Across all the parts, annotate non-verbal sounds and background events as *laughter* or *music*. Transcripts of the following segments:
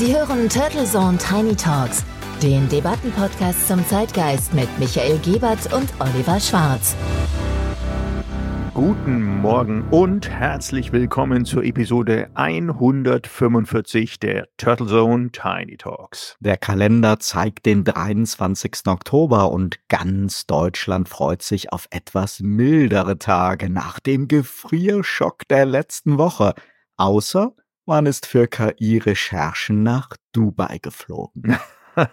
Sie hören Turtle Zone Tiny Talks, den Debattenpodcast zum Zeitgeist mit Michael Gebert und Oliver Schwarz. Guten Morgen und herzlich willkommen zur Episode 145 der Turtle Zone Tiny Talks. Der Kalender zeigt den 23. Oktober und ganz Deutschland freut sich auf etwas mildere Tage nach dem Gefrierschock der letzten Woche. Außer man ist für KI-Recherchen nach Dubai geflogen. *laughs*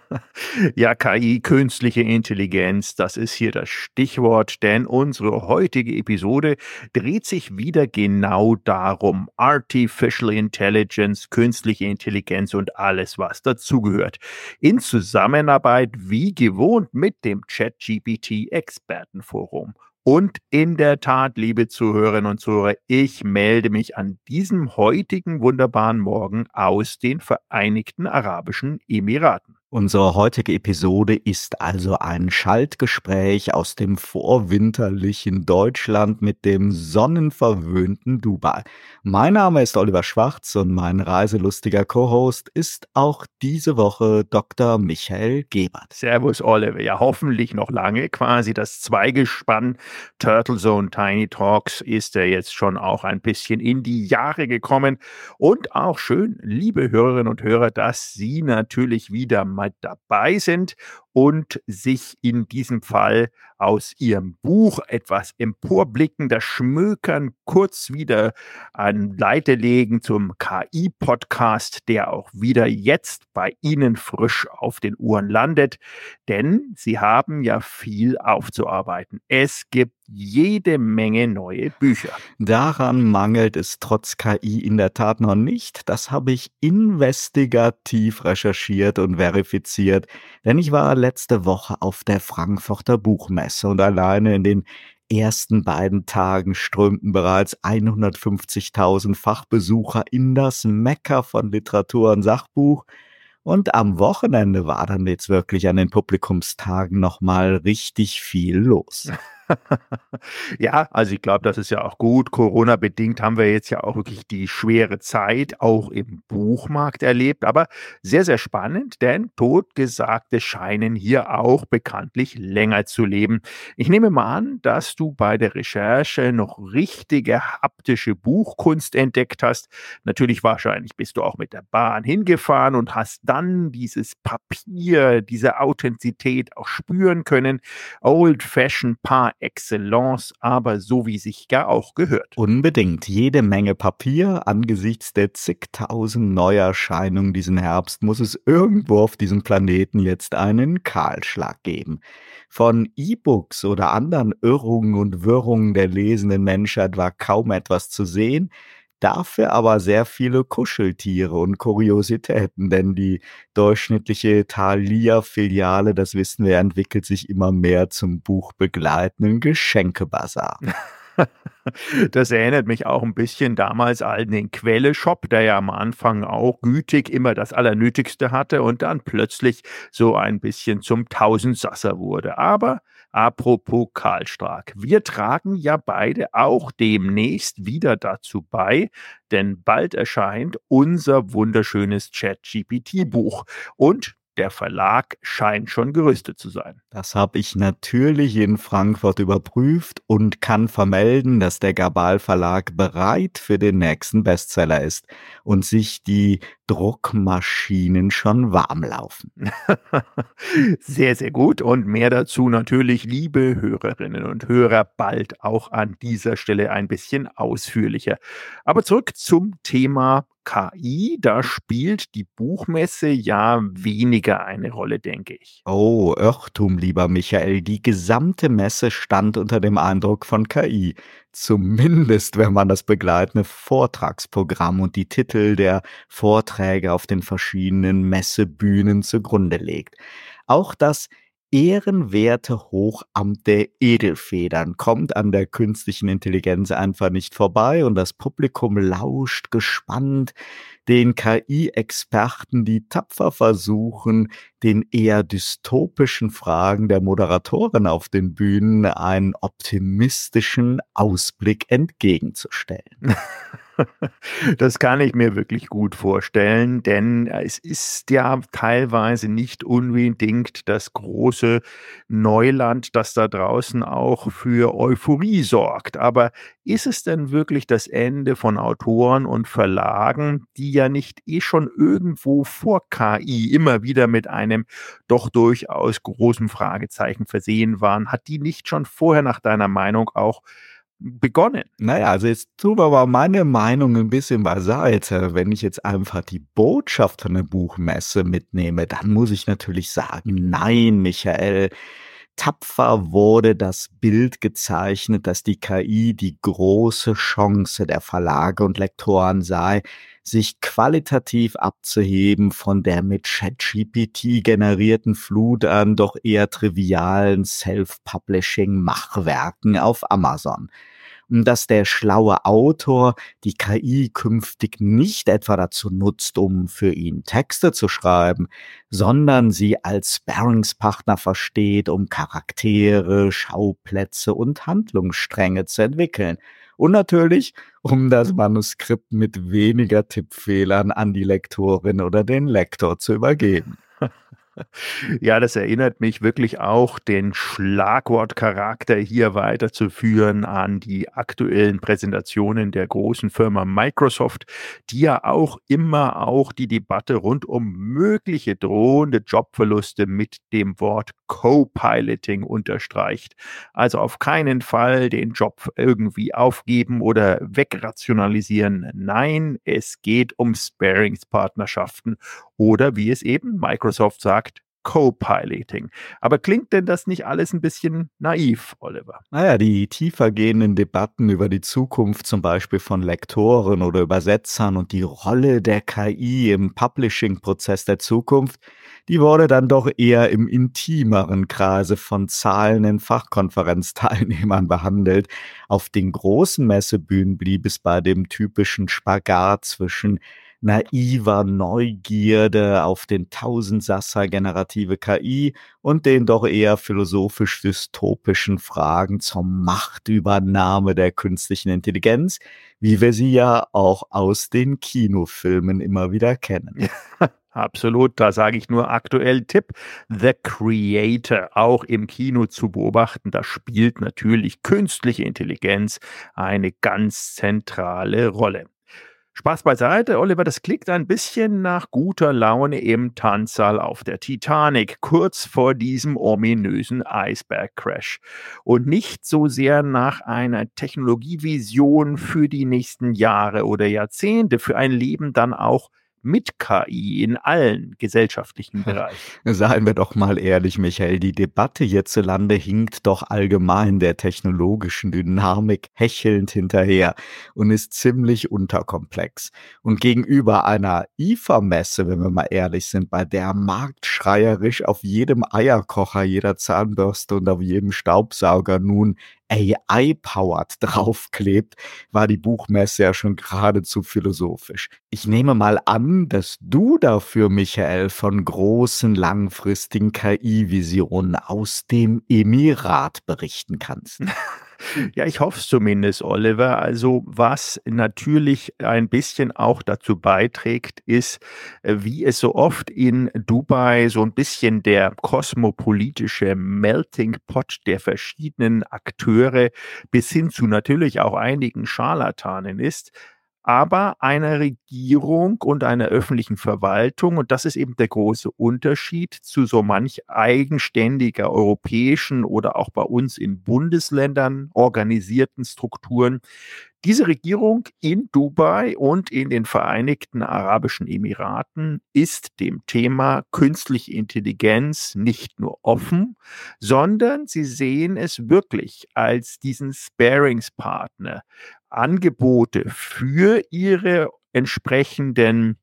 ja, KI, künstliche Intelligenz, das ist hier das Stichwort, denn unsere heutige Episode dreht sich wieder genau darum. Artificial Intelligence, künstliche Intelligenz und alles, was dazugehört. In Zusammenarbeit wie gewohnt mit dem ChatGPT Expertenforum. Und in der Tat, liebe Zuhörerinnen und Zuhörer, ich melde mich an diesem heutigen wunderbaren Morgen aus den Vereinigten Arabischen Emiraten. Unsere heutige Episode ist also ein Schaltgespräch aus dem vorwinterlichen Deutschland mit dem sonnenverwöhnten Dubai. Mein Name ist Oliver Schwarz und mein reiselustiger Co-Host ist auch diese Woche Dr. Michael Gebert. Servus Oliver, ja hoffentlich noch lange quasi das Zweigespann Turtle Zone Tiny Talks ist er jetzt schon auch ein bisschen in die Jahre gekommen und auch schön, liebe Hörerinnen und Hörer, dass Sie natürlich wieder mal dabei sind und sich in diesem Fall aus ihrem Buch etwas emporblicken, das Schmökern kurz wieder an Leite legen zum KI-Podcast, der auch wieder jetzt bei Ihnen frisch auf den Uhren landet. Denn Sie haben ja viel aufzuarbeiten. Es gibt jede Menge neue Bücher. Daran mangelt es trotz KI in der Tat noch nicht. Das habe ich investigativ recherchiert und verifiziert. Denn ich war letzte Woche auf der Frankfurter Buchmesse und alleine in den ersten beiden Tagen strömten bereits 150.000 Fachbesucher in das Mekka von Literatur und Sachbuch. Und am Wochenende war dann jetzt wirklich an den Publikumstagen nochmal richtig viel los. *laughs* *laughs* ja, also ich glaube, das ist ja auch gut. Corona-bedingt haben wir jetzt ja auch wirklich die schwere Zeit auch im Buchmarkt erlebt. Aber sehr, sehr spannend, denn Totgesagte scheinen hier auch bekanntlich länger zu leben. Ich nehme mal an, dass du bei der Recherche noch richtige haptische Buchkunst entdeckt hast. Natürlich wahrscheinlich bist du auch mit der Bahn hingefahren und hast dann dieses Papier, diese Authentizität auch spüren können. Old-fashioned par excellence, aber so wie sich gar auch gehört. Unbedingt. Jede Menge Papier. Angesichts der zigtausend Neuerscheinungen diesen Herbst muss es irgendwo auf diesem Planeten jetzt einen Kahlschlag geben. Von E-Books oder anderen Irrungen und Wirrungen der lesenden Menschheit war kaum etwas zu sehen. Dafür aber sehr viele Kuscheltiere und Kuriositäten, denn die durchschnittliche Thalia-Filiale, das wissen wir, entwickelt sich immer mehr zum buchbegleitenden Geschenkebazar. *laughs* Das erinnert mich auch ein bisschen damals an den Quelle-Shop, der ja am Anfang auch gütig immer das Allernötigste hatte und dann plötzlich so ein bisschen zum Tausendsasser wurde. Aber apropos Karl Stark, wir tragen ja beide auch demnächst wieder dazu bei, denn bald erscheint unser wunderschönes Chat-GPT-Buch. Und der Verlag scheint schon gerüstet zu sein. Das habe ich natürlich in Frankfurt überprüft und kann vermelden, dass der Gabal Verlag bereit für den nächsten Bestseller ist und sich die Druckmaschinen schon warm laufen. *laughs* sehr, sehr gut. Und mehr dazu natürlich, liebe Hörerinnen und Hörer, bald auch an dieser Stelle ein bisschen ausführlicher. Aber zurück zum Thema KI, da spielt die Buchmesse ja weniger eine Rolle, denke ich. Oh, Irrtum, lieber Michael. Die gesamte Messe stand unter dem Eindruck von KI. Zumindest, wenn man das begleitende Vortragsprogramm und die Titel der Vorträge auf den verschiedenen Messebühnen zugrunde legt. Auch das ehrenwerte Hochamt der Edelfedern. Kommt an der künstlichen Intelligenz einfach nicht vorbei und das Publikum lauscht gespannt den KI-Experten, die tapfer versuchen, den eher dystopischen Fragen der Moderatoren auf den Bühnen einen optimistischen Ausblick entgegenzustellen. *laughs* Das kann ich mir wirklich gut vorstellen, denn es ist ja teilweise nicht unbedingt das große Neuland, das da draußen auch für Euphorie sorgt. Aber ist es denn wirklich das Ende von Autoren und Verlagen, die ja nicht eh schon irgendwo vor KI immer wieder mit einem doch durchaus großen Fragezeichen versehen waren? Hat die nicht schon vorher nach deiner Meinung auch begonnen. Naja, also jetzt tun wir aber meine Meinung ein bisschen beiseite. Wenn ich jetzt einfach die Botschaft von der Buchmesse mitnehme, dann muss ich natürlich sagen, nein, Michael, tapfer wurde das Bild gezeichnet, dass die KI die große Chance der Verlage und Lektoren sei, sich qualitativ abzuheben von der mit ChatGPT generierten Flut an doch eher trivialen Self-Publishing-Machwerken auf Amazon dass der schlaue Autor die KI künftig nicht etwa dazu nutzt, um für ihn Texte zu schreiben, sondern sie als Sparringspartner versteht, um Charaktere, Schauplätze und Handlungsstränge zu entwickeln. Und natürlich, um das Manuskript mit weniger Tippfehlern an die Lektorin oder den Lektor zu übergeben. Ja, das erinnert mich wirklich auch, den Schlagwortcharakter hier weiterzuführen an die aktuellen Präsentationen der großen Firma Microsoft, die ja auch immer auch die Debatte rund um mögliche drohende Jobverluste mit dem Wort Co-Piloting unterstreicht. Also auf keinen Fall den Job irgendwie aufgeben oder wegrationalisieren. Nein, es geht um Sparingspartnerschaften oder wie es eben Microsoft sagt, Co-Piloting. Aber klingt denn das nicht alles ein bisschen naiv, Oliver? Naja, die tiefergehenden Debatten über die Zukunft zum Beispiel von Lektoren oder Übersetzern und die Rolle der KI im Publishing-Prozess der Zukunft, die wurde dann doch eher im intimeren Kreise von zahlenden Fachkonferenzteilnehmern *laughs* behandelt. Auf den großen Messebühnen blieb es bei dem typischen Spagat zwischen naiver Neugierde auf den Tausendsasser generative KI und den doch eher philosophisch-dystopischen Fragen zur Machtübernahme der künstlichen Intelligenz, wie wir sie ja auch aus den Kinofilmen immer wieder kennen. *laughs* Absolut, da sage ich nur aktuell Tipp. The Creator, auch im Kino zu beobachten, da spielt natürlich künstliche Intelligenz eine ganz zentrale Rolle. Spaß beiseite, Oliver, das klingt ein bisschen nach guter Laune im Tanzsaal auf der Titanic, kurz vor diesem ominösen Eisbergcrash. Und nicht so sehr nach einer Technologievision für die nächsten Jahre oder Jahrzehnte, für ein Leben dann auch mit KI in allen gesellschaftlichen Bereichen. Seien wir doch mal ehrlich, Michael, die Debatte hierzulande hinkt doch allgemein der technologischen Dynamik hechelnd hinterher und ist ziemlich unterkomplex. Und gegenüber einer IFA-Messe, wenn wir mal ehrlich sind, bei der marktschreierisch auf jedem Eierkocher, jeder Zahnbürste und auf jedem Staubsauger nun AI-powered *laughs* draufklebt, war die Buchmesse ja schon geradezu philosophisch. Ich nehme mal an, dass du dafür, Michael, von großen langfristigen KI-Visionen aus dem Emirat berichten kannst. *laughs* Ja, ich hoffe es zumindest, Oliver. Also was natürlich ein bisschen auch dazu beiträgt, ist, äh, wie es so oft in Dubai so ein bisschen der kosmopolitische Melting Pot der verschiedenen Akteure bis hin zu natürlich auch einigen Scharlatanen ist aber einer Regierung und einer öffentlichen Verwaltung. Und das ist eben der große Unterschied zu so manch eigenständiger europäischen oder auch bei uns in Bundesländern organisierten Strukturen. Diese Regierung in Dubai und in den Vereinigten Arabischen Emiraten ist dem Thema künstliche Intelligenz nicht nur offen, sondern sie sehen es wirklich als diesen Sparingspartner, Angebote für ihre entsprechenden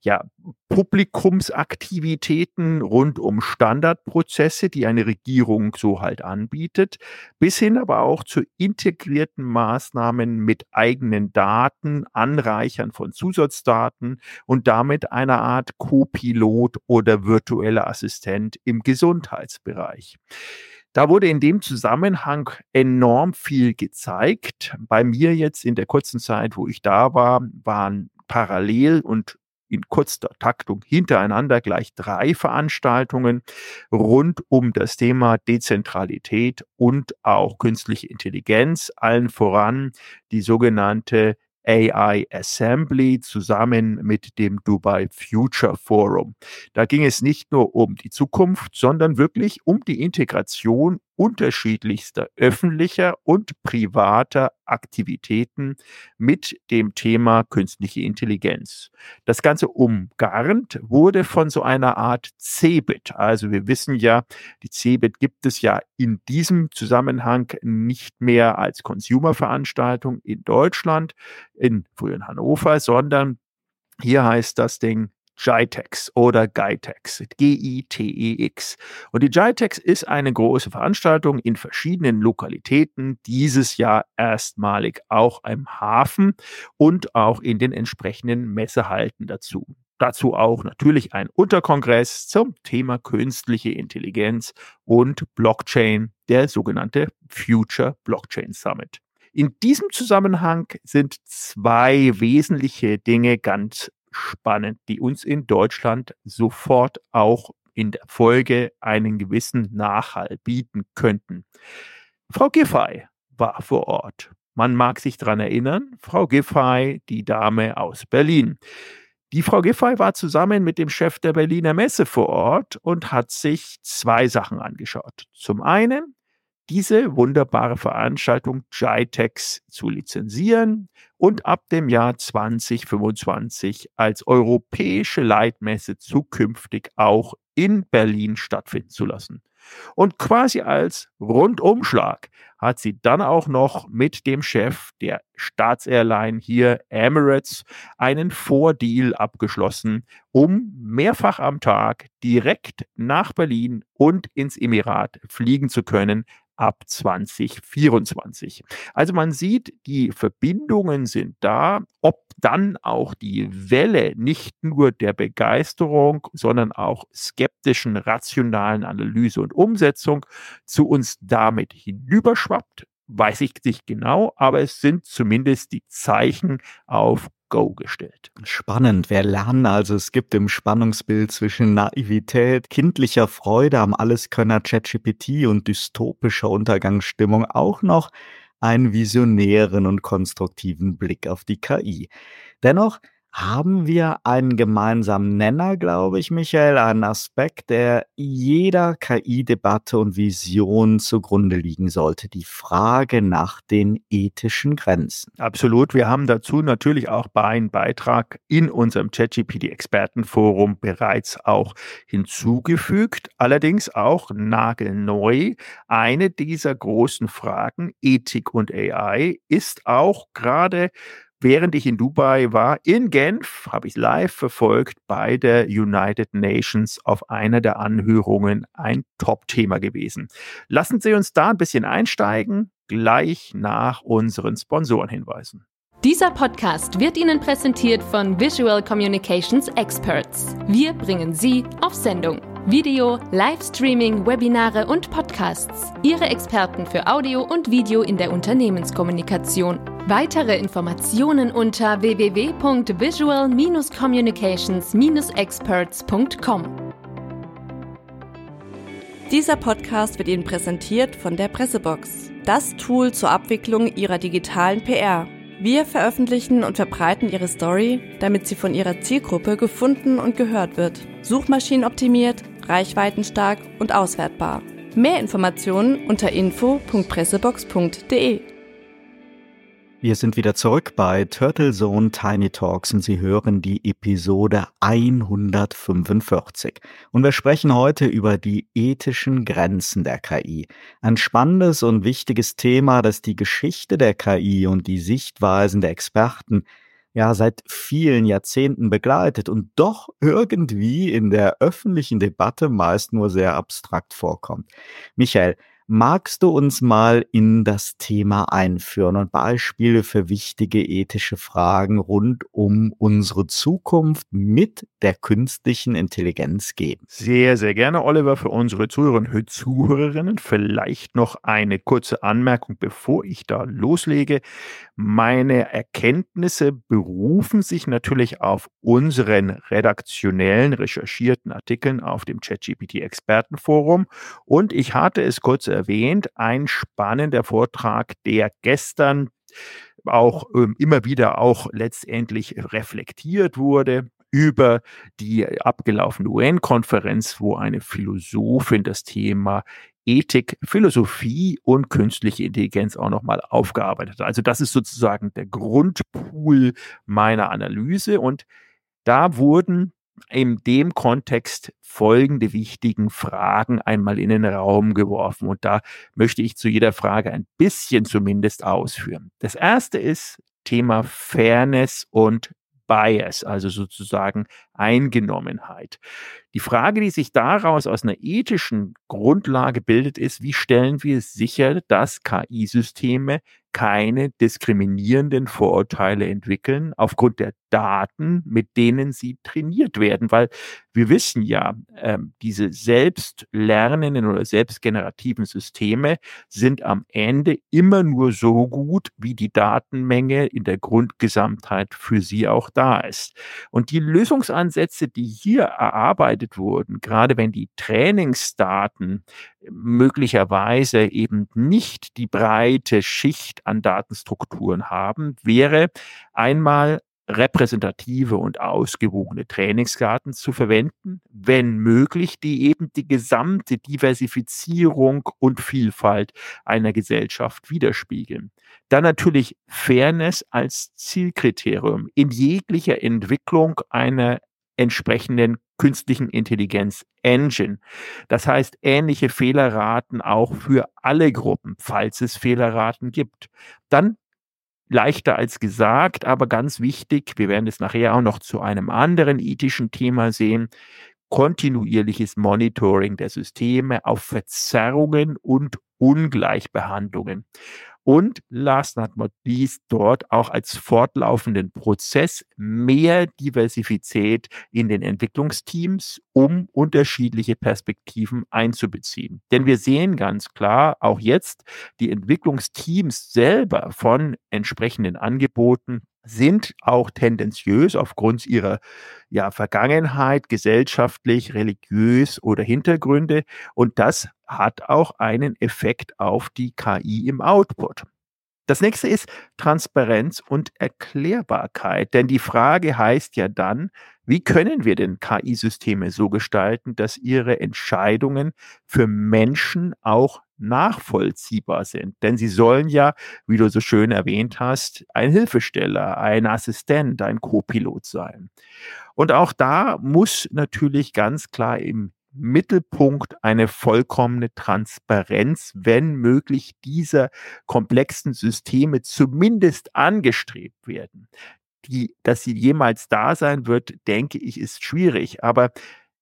ja, Publikumsaktivitäten rund um Standardprozesse, die eine Regierung so halt anbietet, bis hin aber auch zu integrierten Maßnahmen mit eigenen Daten, Anreichern von Zusatzdaten und damit einer Art Co-Pilot oder virtueller Assistent im Gesundheitsbereich. Da wurde in dem Zusammenhang enorm viel gezeigt. Bei mir jetzt in der kurzen Zeit, wo ich da war, waren parallel und in kurzer Taktung hintereinander gleich drei Veranstaltungen rund um das Thema Dezentralität und auch künstliche Intelligenz, allen voran die sogenannte AI Assembly zusammen mit dem Dubai Future Forum. Da ging es nicht nur um die Zukunft, sondern wirklich um die Integration unterschiedlichster öffentlicher und privater Aktivitäten mit dem Thema künstliche Intelligenz. Das Ganze umgarnt wurde von so einer Art CeBIT. Also wir wissen ja, die CeBIT gibt es ja in diesem Zusammenhang nicht mehr als Consumer-Veranstaltung in Deutschland, in frühen Hannover, sondern hier heißt das Ding GITEX oder GITEX, G-I-T-E-X. Und die GITEX ist eine große Veranstaltung in verschiedenen Lokalitäten, dieses Jahr erstmalig auch im Hafen und auch in den entsprechenden Messehalten dazu. Dazu auch natürlich ein Unterkongress zum Thema künstliche Intelligenz und Blockchain, der sogenannte Future Blockchain Summit. In diesem Zusammenhang sind zwei wesentliche Dinge ganz spannend, die uns in Deutschland sofort auch in der Folge einen gewissen Nachhall bieten könnten. Frau Giffey war vor Ort. Man mag sich daran erinnern, Frau Giffey, die Dame aus Berlin. Die Frau Giffey war zusammen mit dem Chef der Berliner Messe vor Ort und hat sich zwei Sachen angeschaut. Zum einen diese wunderbare Veranstaltung GITEX zu lizenzieren und ab dem Jahr 2025 als europäische Leitmesse zukünftig auch in Berlin stattfinden zu lassen. Und quasi als Rundumschlag hat sie dann auch noch mit dem Chef der Staatsairline hier Emirates einen Vordeal abgeschlossen, um mehrfach am Tag direkt nach Berlin und ins Emirat fliegen zu können, ab 2024. Also man sieht, die Verbindungen sind da, ob dann auch die Welle nicht nur der Begeisterung, sondern auch skeptischen, rationalen Analyse und Umsetzung zu uns damit hinüberschwappt, weiß ich nicht genau, aber es sind zumindest die Zeichen auf Go gestellt. Spannend. Wir lernen also, es gibt im Spannungsbild zwischen Naivität, kindlicher Freude am Alleskönner ChatGPT und dystopischer Untergangsstimmung auch noch einen visionären und konstruktiven Blick auf die KI. Dennoch haben wir einen gemeinsamen Nenner, glaube ich, Michael, einen Aspekt, der jeder KI-Debatte und Vision zugrunde liegen sollte, die Frage nach den ethischen Grenzen. Absolut. Wir haben dazu natürlich auch bei einem Beitrag in unserem ChatGPT-Expertenforum bereits auch hinzugefügt, allerdings auch nagelneu. Eine dieser großen Fragen, Ethik und AI, ist auch gerade während ich in Dubai war, in Genf, habe ich live verfolgt bei der United Nations auf einer der Anhörungen ein Top-Thema gewesen. Lassen Sie uns da ein bisschen einsteigen, gleich nach unseren Sponsorenhinweisen. Dieser Podcast wird Ihnen präsentiert von Visual Communications Experts. Wir bringen Sie auf Sendung. Video, Livestreaming, Webinare und Podcasts. Ihre Experten für Audio und Video in der Unternehmenskommunikation. Weitere Informationen unter www.visual-communications-experts.com. Dieser Podcast wird Ihnen präsentiert von der Pressebox, das Tool zur Abwicklung Ihrer digitalen PR. Wir veröffentlichen und verbreiten Ihre Story, damit sie von Ihrer Zielgruppe gefunden und gehört wird. Suchmaschinenoptimiert, reichweitenstark und auswertbar. Mehr Informationen unter info.pressebox.de. Wir sind wieder zurück bei Turtle Zone Tiny Talks und Sie hören die Episode 145. Und wir sprechen heute über die ethischen Grenzen der KI. Ein spannendes und wichtiges Thema, das die Geschichte der KI und die Sichtweisen der Experten ja seit vielen Jahrzehnten begleitet und doch irgendwie in der öffentlichen Debatte meist nur sehr abstrakt vorkommt. Michael, Magst du uns mal in das Thema einführen und Beispiele für wichtige ethische Fragen rund um unsere Zukunft mit der künstlichen Intelligenz geben? Sehr, sehr gerne, Oliver, für unsere Zuhörerinnen und Zuhörerinnen. Vielleicht noch eine kurze Anmerkung, bevor ich da loslege. Meine Erkenntnisse berufen sich natürlich auf unseren redaktionellen, recherchierten Artikeln auf dem ChatGPT-Expertenforum und ich hatte es kurz erwähnt, ein spannender Vortrag, der gestern auch ähm, immer wieder auch letztendlich reflektiert wurde über die abgelaufene UN-Konferenz, wo eine Philosophin das Thema Ethik, Philosophie und künstliche Intelligenz auch nochmal aufgearbeitet hat. Also das ist sozusagen der Grundpool meiner Analyse und da wurden in dem Kontext folgende wichtigen Fragen einmal in den Raum geworfen. Und da möchte ich zu jeder Frage ein bisschen zumindest ausführen. Das erste ist Thema Fairness und Bias, also sozusagen Eingenommenheit. Die Frage, die sich daraus aus einer ethischen Grundlage bildet, ist, wie stellen wir sicher, dass KI-Systeme keine diskriminierenden Vorurteile entwickeln aufgrund der Daten, mit denen sie trainiert werden, weil wir wissen ja, äh, diese selbstlernenden oder selbstgenerativen Systeme sind am Ende immer nur so gut, wie die Datenmenge in der Grundgesamtheit für sie auch da ist. Und die Lösungsansätze, die hier erarbeitet wurden, gerade wenn die Trainingsdaten möglicherweise eben nicht die breite Schicht an Datenstrukturen haben, wäre einmal repräsentative und ausgewogene Trainingskarten zu verwenden, wenn möglich, die eben die gesamte Diversifizierung und Vielfalt einer Gesellschaft widerspiegeln. Dann natürlich Fairness als Zielkriterium in jeglicher Entwicklung einer entsprechenden künstlichen Intelligenz Engine. Das heißt, ähnliche Fehlerraten auch für alle Gruppen, falls es Fehlerraten gibt. Dann leichter als gesagt, aber ganz wichtig, wir werden es nachher auch noch zu einem anderen ethischen Thema sehen, kontinuierliches Monitoring der Systeme auf Verzerrungen und Ungleichbehandlungen und last but not least dort auch als fortlaufenden Prozess mehr Diversität in den Entwicklungsteams, um unterschiedliche Perspektiven einzubeziehen. Denn wir sehen ganz klar, auch jetzt die Entwicklungsteams selber von entsprechenden Angeboten sind auch tendenziös aufgrund ihrer ja, Vergangenheit, gesellschaftlich, religiös oder Hintergründe. Und das hat auch einen Effekt auf die KI im Output. Das nächste ist Transparenz und Erklärbarkeit. Denn die Frage heißt ja dann, wie können wir denn KI-Systeme so gestalten, dass ihre Entscheidungen für Menschen auch nachvollziehbar sind? Denn sie sollen ja, wie du so schön erwähnt hast, ein Hilfesteller, ein Assistent, ein Co-Pilot sein. Und auch da muss natürlich ganz klar im Mittelpunkt eine vollkommene Transparenz, wenn möglich, dieser komplexen Systeme zumindest angestrebt werden. Die, dass sie jemals da sein wird, denke ich, ist schwierig. Aber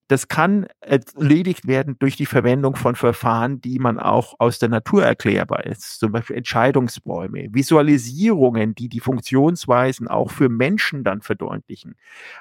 das kann erledigt werden durch die Verwendung von Verfahren, die man auch aus der Natur erklärbar ist. Zum Beispiel Entscheidungsbäume, Visualisierungen, die die Funktionsweisen auch für Menschen dann verdeutlichen.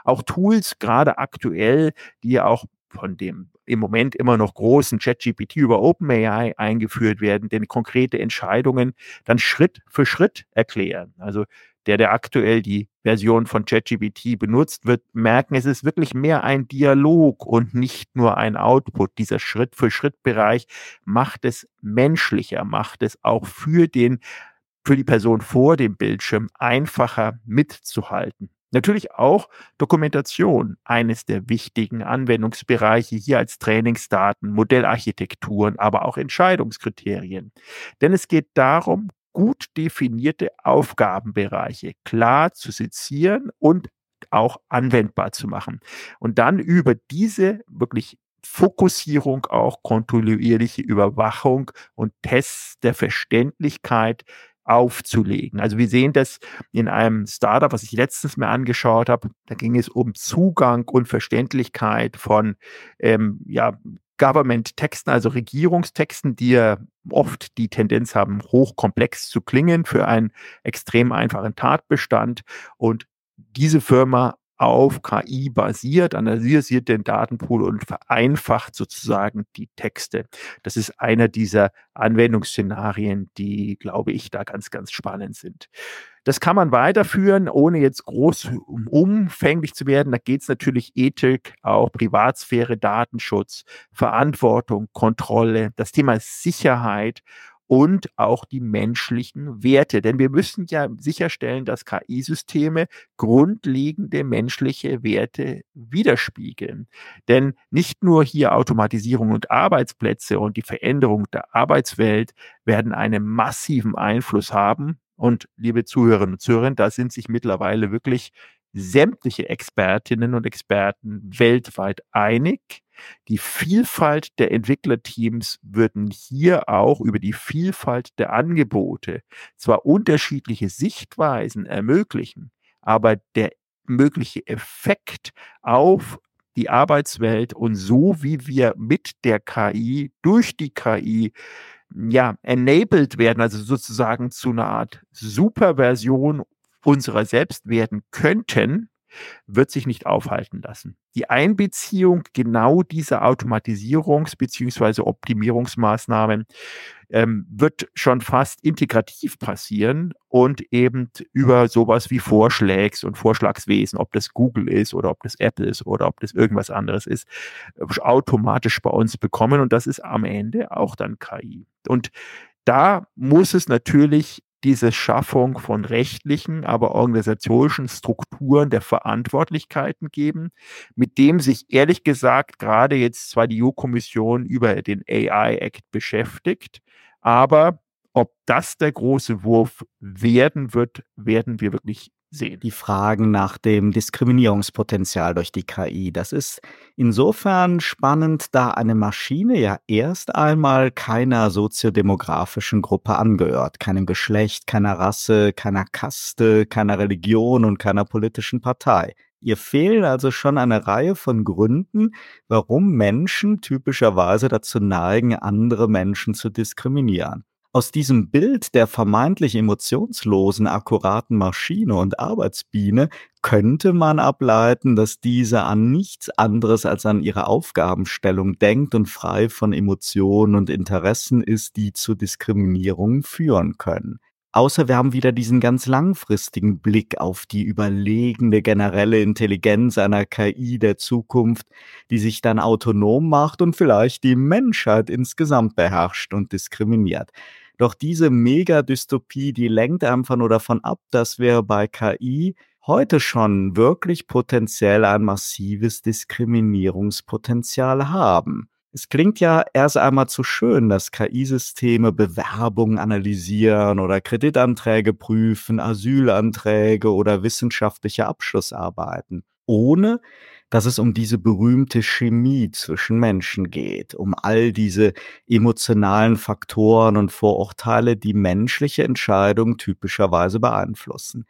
Auch Tools, gerade aktuell, die ja auch von dem im Moment immer noch großen ChatGPT über OpenAI eingeführt werden, denn konkrete Entscheidungen dann Schritt für Schritt erklären. Also der, der aktuell die Version von ChatGPT benutzt, wird merken, es ist wirklich mehr ein Dialog und nicht nur ein Output. Dieser Schritt-für-Schritt-Bereich macht es menschlicher, macht es auch für den, für die Person vor dem Bildschirm einfacher mitzuhalten. Natürlich auch Dokumentation, eines der wichtigen Anwendungsbereiche hier als Trainingsdaten, Modellarchitekturen, aber auch Entscheidungskriterien. Denn es geht darum, gut definierte Aufgabenbereiche klar zu sezieren und auch anwendbar zu machen. Und dann über diese wirklich Fokussierung auch kontinuierliche Überwachung und Tests der Verständlichkeit aufzulegen. Also wir sehen das in einem Startup, was ich letztens mir angeschaut habe. Da ging es um Zugang und Verständlichkeit von ähm, ja, Government-Texten, also Regierungstexten, die ja oft die Tendenz haben, hochkomplex zu klingen für einen extrem einfachen Tatbestand. Und diese Firma auf KI basiert, analysiert den Datenpool und vereinfacht sozusagen die Texte. Das ist einer dieser Anwendungsszenarien, die, glaube ich, da ganz, ganz spannend sind. Das kann man weiterführen, ohne jetzt groß umfänglich zu werden. Da geht es natürlich Ethik, auch Privatsphäre, Datenschutz, Verantwortung, Kontrolle, das Thema Sicherheit und auch die menschlichen Werte. Denn wir müssen ja sicherstellen, dass KI-Systeme grundlegende menschliche Werte widerspiegeln. Denn nicht nur hier Automatisierung und Arbeitsplätze und die Veränderung der Arbeitswelt werden einen massiven Einfluss haben. Und liebe Zuhörerinnen und Zuhörer, da sind sich mittlerweile wirklich sämtliche Expertinnen und Experten weltweit einig. Die Vielfalt der Entwicklerteams würden hier auch über die Vielfalt der Angebote zwar unterschiedliche Sichtweisen ermöglichen, aber der mögliche Effekt auf die Arbeitswelt und so wie wir mit der KI, durch die KI, ja, enabled werden, also sozusagen zu einer Art Superversion unserer selbst werden könnten, wird sich nicht aufhalten lassen. Die Einbeziehung genau dieser Automatisierungs- bzw. Optimierungsmaßnahmen ähm, wird schon fast integrativ passieren und eben über sowas wie Vorschlags- und Vorschlagswesen, ob das Google ist oder ob das Apple ist oder ob das irgendwas anderes ist, automatisch bei uns bekommen. Und das ist am Ende auch dann KI. Und da muss es natürlich diese Schaffung von rechtlichen, aber organisatorischen Strukturen der Verantwortlichkeiten geben, mit dem sich ehrlich gesagt gerade jetzt zwar die EU-Kommission über den AI-Act beschäftigt, aber ob das der große Wurf werden wird, werden wir wirklich sehen. Die Fragen nach dem Diskriminierungspotenzial durch die KI, das ist insofern spannend, da eine Maschine ja erst einmal keiner soziodemografischen Gruppe angehört, keinem Geschlecht, keiner Rasse, keiner Kaste, keiner Religion und keiner politischen Partei. Ihr fehlen also schon eine Reihe von Gründen, warum Menschen typischerweise dazu neigen, andere Menschen zu diskriminieren. Aus diesem Bild der vermeintlich emotionslosen, akkuraten Maschine und Arbeitsbiene könnte man ableiten, dass diese an nichts anderes als an ihre Aufgabenstellung denkt und frei von Emotionen und Interessen ist, die zu Diskriminierungen führen können. Außer wir haben wieder diesen ganz langfristigen Blick auf die überlegene generelle Intelligenz einer KI der Zukunft, die sich dann autonom macht und vielleicht die Menschheit insgesamt beherrscht und diskriminiert. Doch diese Megadystopie, die lenkt einfach nur davon ab, dass wir bei KI heute schon wirklich potenziell ein massives Diskriminierungspotenzial haben. Es klingt ja erst einmal zu schön, dass KI-Systeme Bewerbungen analysieren oder Kreditanträge prüfen, Asylanträge oder wissenschaftliche Abschlussarbeiten, ohne dass es um diese berühmte Chemie zwischen Menschen geht, um all diese emotionalen Faktoren und Vorurteile, die menschliche Entscheidungen typischerweise beeinflussen.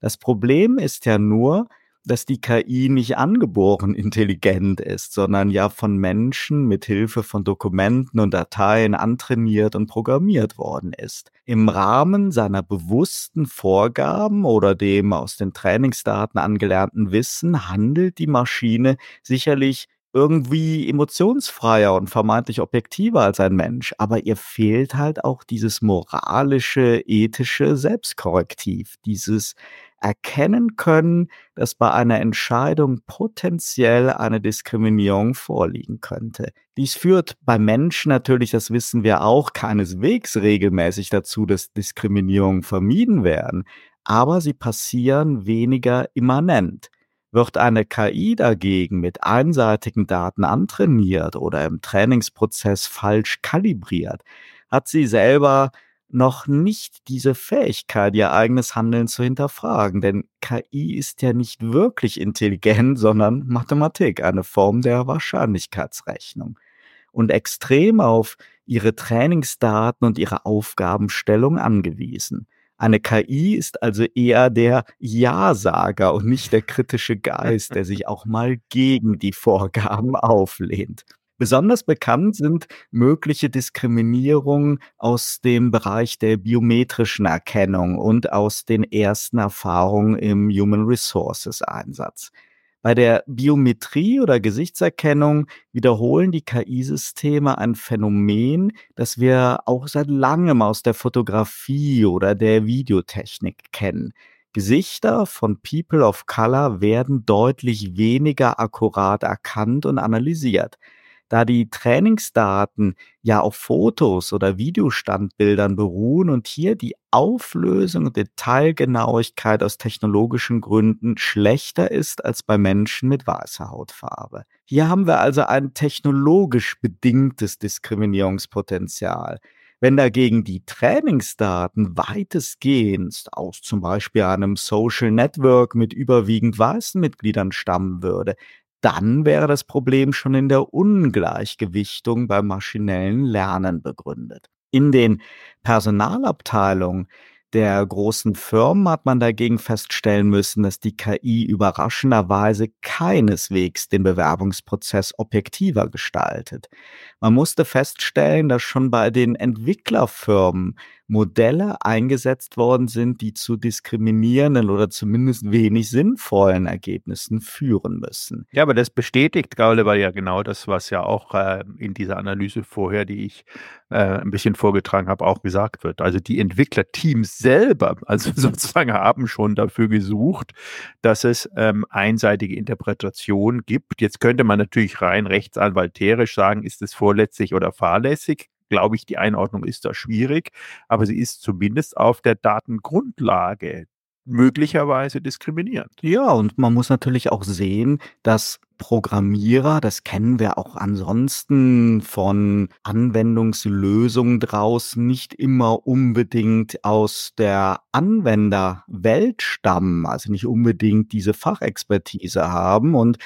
Das Problem ist ja nur, dass die KI nicht angeboren *laughs* intelligent ist, sondern ja von Menschen mit Hilfe von Dokumenten und Dateien antrainiert und programmiert worden ist. Im Rahmen seiner bewussten Vorgaben oder dem aus den Trainingsdaten angelernten Wissen handelt die Maschine sicherlich irgendwie emotionsfreier und vermeintlich objektiver als ein Mensch, aber ihr fehlt halt auch dieses moralische, ethische Selbstkorrektiv, dieses erkennen können, dass bei einer Entscheidung potenziell eine Diskriminierung vorliegen könnte. Dies führt bei Menschen natürlich, das wissen wir auch, keineswegs regelmäßig dazu, dass Diskriminierungen vermieden werden, aber sie passieren weniger immanent. Wird eine KI dagegen mit einseitigen Daten antrainiert oder im Trainingsprozess falsch kalibriert, hat sie selber noch nicht diese Fähigkeit, ihr eigenes Handeln zu hinterfragen. Denn KI ist ja nicht wirklich intelligent, *laughs* sondern Mathematik, eine Form der Wahrscheinlichkeitsrechnung. Und extrem auf ihre Trainingsdaten und ihre Aufgabenstellung angewiesen. Eine KI ist also eher der Ja-Sager und nicht der kritische Geist, der sich auch mal gegen die Vorgaben auflehnt. Besonders bekannt sind mögliche Diskriminierungen aus dem Bereich der biometrischen Erkennung und aus den ersten Erfahrungen im Human Resources Einsatz. Bei der Biometrie oder Gesichtserkennung wiederholen die KI-Systeme ein Phänomen, das wir auch seit langem aus der Fotografie oder der Videotechnik kennen. Gesichter von People of Color werden deutlich weniger akkurat erkannt und analysiert da die Trainingsdaten ja auf Fotos oder Videostandbildern beruhen und hier die Auflösung und Detailgenauigkeit aus technologischen Gründen schlechter ist als bei Menschen mit weißer Hautfarbe. Hier haben wir also ein technologisch bedingtes Diskriminierungspotenzial. Wenn dagegen die Trainingsdaten weitestgehend aus zum Beispiel einem Social Network mit überwiegend weißen Mitgliedern stammen würde, dann wäre das Problem schon in der Ungleichgewichtung beim maschinellen Lernen begründet. In den Personalabteilungen der großen Firmen hat man dagegen feststellen müssen, dass die KI überraschenderweise keineswegs den Bewerbungsprozess objektiver gestaltet. Man musste feststellen, dass schon bei den Entwicklerfirmen Modelle eingesetzt worden sind, die zu diskriminierenden oder zumindest wenig sinnvollen Ergebnissen führen müssen. Ja, aber das bestätigt, Oliver, ja genau das, was ja auch äh, in dieser Analyse vorher, die ich äh, ein bisschen vorgetragen habe, auch gesagt wird. Also die Entwicklerteams selber, *laughs* also sozusagen haben schon dafür gesucht, dass es ähm, einseitige Interpretation gibt. Jetzt könnte man natürlich rein rechtsanwalterisch sagen, ist es vorletzig oder fahrlässig? Glaube ich, die Einordnung ist da schwierig, aber sie ist zumindest auf der Datengrundlage möglicherweise diskriminierend. Ja, und man muss natürlich auch sehen, dass Programmierer, das kennen wir auch ansonsten von Anwendungslösungen draußen, nicht immer unbedingt aus der Anwenderwelt stammen, also nicht unbedingt diese Fachexpertise haben. Und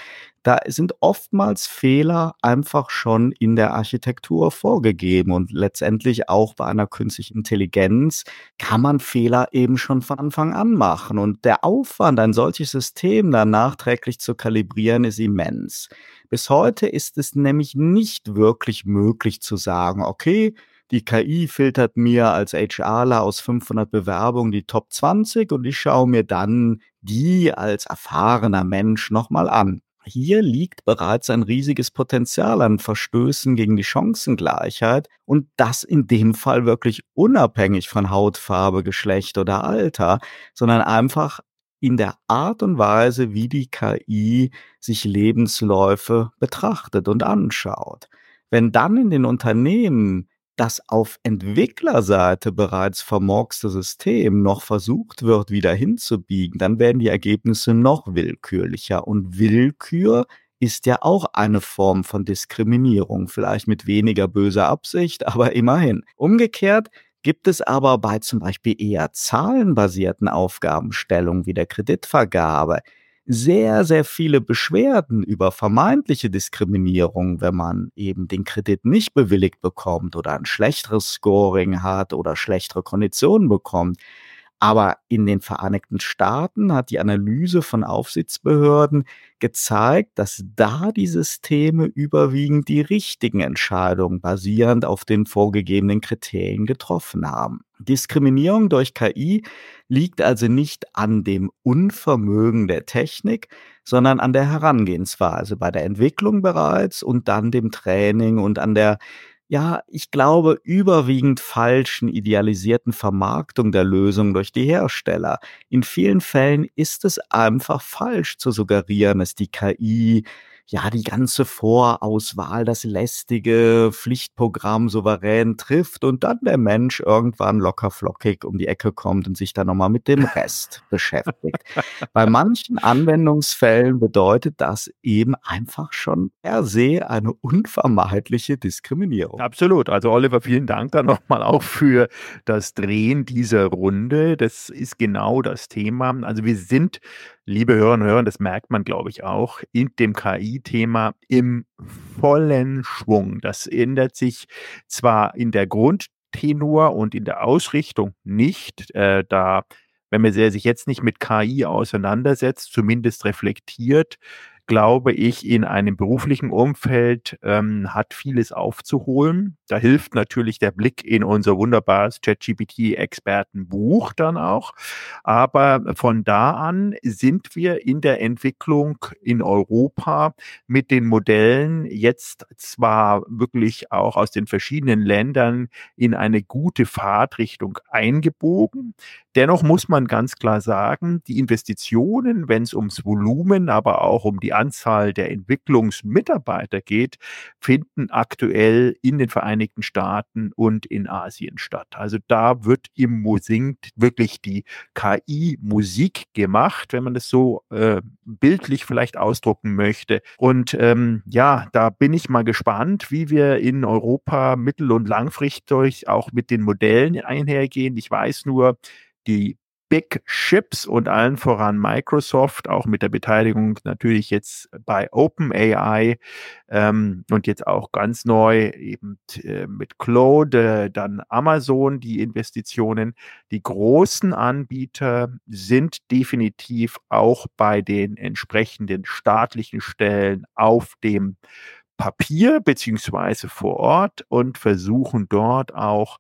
da sind oftmals Fehler einfach schon in der Architektur vorgegeben und letztendlich auch bei einer künstlichen Intelligenz kann man Fehler eben schon von Anfang an machen und der Aufwand, ein solches System dann nachträglich zu kalibrieren, ist immens. Bis heute ist es nämlich nicht wirklich möglich zu sagen, okay, die KI filtert mir als HRler aus 500 Bewerbungen die Top 20 und ich schaue mir dann die als erfahrener Mensch nochmal an. Hier liegt bereits ein riesiges Potenzial an Verstößen gegen die Chancengleichheit und das in dem Fall wirklich unabhängig von Hautfarbe, Geschlecht oder Alter, sondern einfach in der Art und Weise, wie die KI sich Lebensläufe betrachtet und anschaut. Wenn dann in den Unternehmen das auf Entwicklerseite bereits vermorkste System noch versucht wird, wieder hinzubiegen, dann werden die Ergebnisse noch willkürlicher. Und Willkür ist ja auch eine Form von Diskriminierung, vielleicht mit weniger böser Absicht, *laughs* aber immerhin. Umgekehrt gibt es aber bei zum Beispiel eher zahlenbasierten Aufgabenstellungen wie der Kreditvergabe sehr, sehr viele Beschwerden über vermeintliche Diskriminierung, wenn man eben den Kredit nicht bewilligt bekommt oder ein schlechteres Scoring hat oder schlechtere Konditionen bekommt. Aber in den Vereinigten Staaten hat die Analyse von Aufsichtsbehörden gezeigt, dass da die Systeme überwiegend die richtigen Entscheidungen basierend auf den vorgegebenen Kriterien getroffen haben. Diskriminierung durch KI liegt also nicht an dem Unvermögen der Technik, sondern an der Herangehensweise bei der Entwicklung bereits und dann dem Training und an der ja, ich glaube, überwiegend falschen idealisierten Vermarktung der Lösung durch die Hersteller. In vielen Fällen ist es einfach falsch zu suggerieren, dass die KI ja die ganze Vorauswahl, das lästige Pflichtprogramm souverän trifft und dann der Mensch irgendwann locker flockig um die Ecke kommt und sich dann nochmal mit dem Rest *laughs* beschäftigt. Bei manchen Anwendungsfällen bedeutet das eben einfach schon per se eine unvermeidliche Diskriminierung. Absolut. Also Oliver, vielen Dank dann nochmal auch für das Drehen dieser Runde. Das ist genau das Thema. Also wir sind liebe Hörerinnen und Hörer, das merkt man, glaube ich, auch, in dem KI-Thema im vollen Schwung. Das ändert sich zwar in der Grundtenor und in der Ausrichtung nicht, äh, da wenn man sich jetzt nicht mit KI auseinandersetzt, zumindest reflektiert, glaube ich, in einem beruflichen Umfeld ähm, hat vieles aufzuholen. Da hilft natürlich der Blick in unser wunderbares ChatGPT-Expertenbuch dann auch. Aber von da an sind wir in der Entwicklung in Europa mit den Modellen jetzt zwar wirklich auch aus den verschiedenen Ländern in eine gute Fahrtrichtung eingebogen. Dennoch muss man ganz klar sagen, die Investitionen, wenn es ums Volumen, aber auch um die Anzahl der Entwicklungsmitarbeiter geht, finden aktuell in den Vereinigten Staaten und in Asien statt. Also da wird im Musik wirklich die KI-Musik gemacht, wenn man das so äh, bildlich vielleicht ausdrucken möchte. Und ähm, ja, da bin ich mal gespannt, wie wir in Europa mittel- und langfristig auch mit den Modellen einhergehen. Ich weiß nur, die Big Chips und allen voran Microsoft, auch mit der Beteiligung natürlich jetzt bei OpenAI ähm, und jetzt auch ganz neu eben äh, mit Claude, äh, dann Amazon, die Investitionen. Die großen Anbieter sind definitiv auch bei den entsprechenden staatlichen Stellen auf dem Papier beziehungsweise vor Ort und versuchen dort auch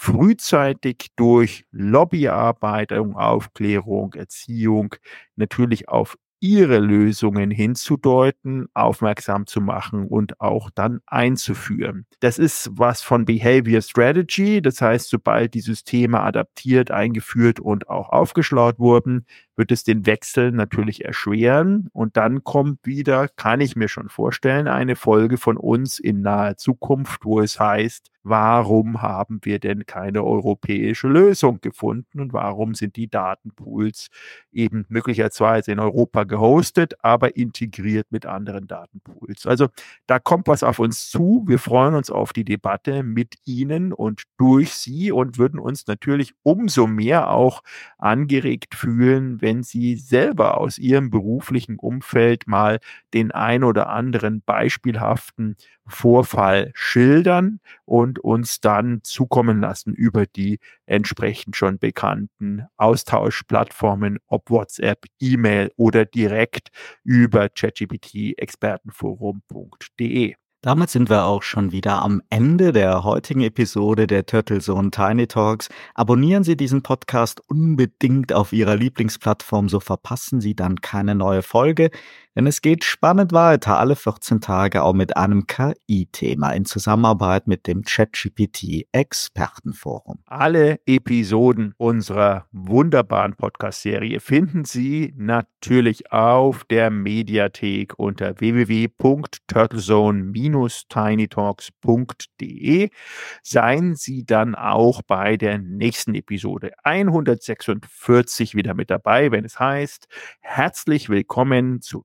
frühzeitig durch Lobbyarbeit, Aufklärung, Erziehung natürlich auf ihre Lösungen hinzudeuten, aufmerksam zu machen und auch dann einzuführen. Das ist was von Behavior Strategy. Das heißt, sobald die Systeme adaptiert, eingeführt und auch aufgeschlaut wurden, wird es den Wechsel natürlich erschweren. Und dann kommt wieder, kann ich mir schon vorstellen, eine Folge von uns in naher Zukunft, wo es heißt, warum haben wir denn keine europäische Lösung gefunden und warum sind die Datenpools eben möglicherweise in Europa gehostet, aber integriert mit anderen Datenpools. Also da kommt was auf uns zu. Wir freuen uns auf die Debatte mit Ihnen und durch Sie und würden uns natürlich umso mehr auch angeregt fühlen, wenn Sie selber aus Ihrem beruflichen Umfeld mal den ein oder anderen beispielhaften Vorfall schildern und uns dann zukommen lassen über die entsprechend schon bekannten Austauschplattformen, ob WhatsApp, E-Mail oder direkt über chatgpt-expertenforum.de. Damit sind wir auch schon wieder am Ende der heutigen Episode der Turtle Zone Tiny Talks. Abonnieren Sie diesen Podcast unbedingt auf Ihrer Lieblingsplattform, so verpassen Sie dann keine neue Folge. Denn es geht spannend weiter, alle 14 Tage auch mit einem KI-Thema in Zusammenarbeit mit dem ChatGPT Expertenforum. Alle Episoden unserer wunderbaren Podcast-Serie finden Sie natürlich auf der Mediathek unter www.turtlezone-tinytalks.de. Seien Sie dann auch bei der nächsten Episode 146 wieder mit dabei, wenn es heißt, herzlich willkommen zu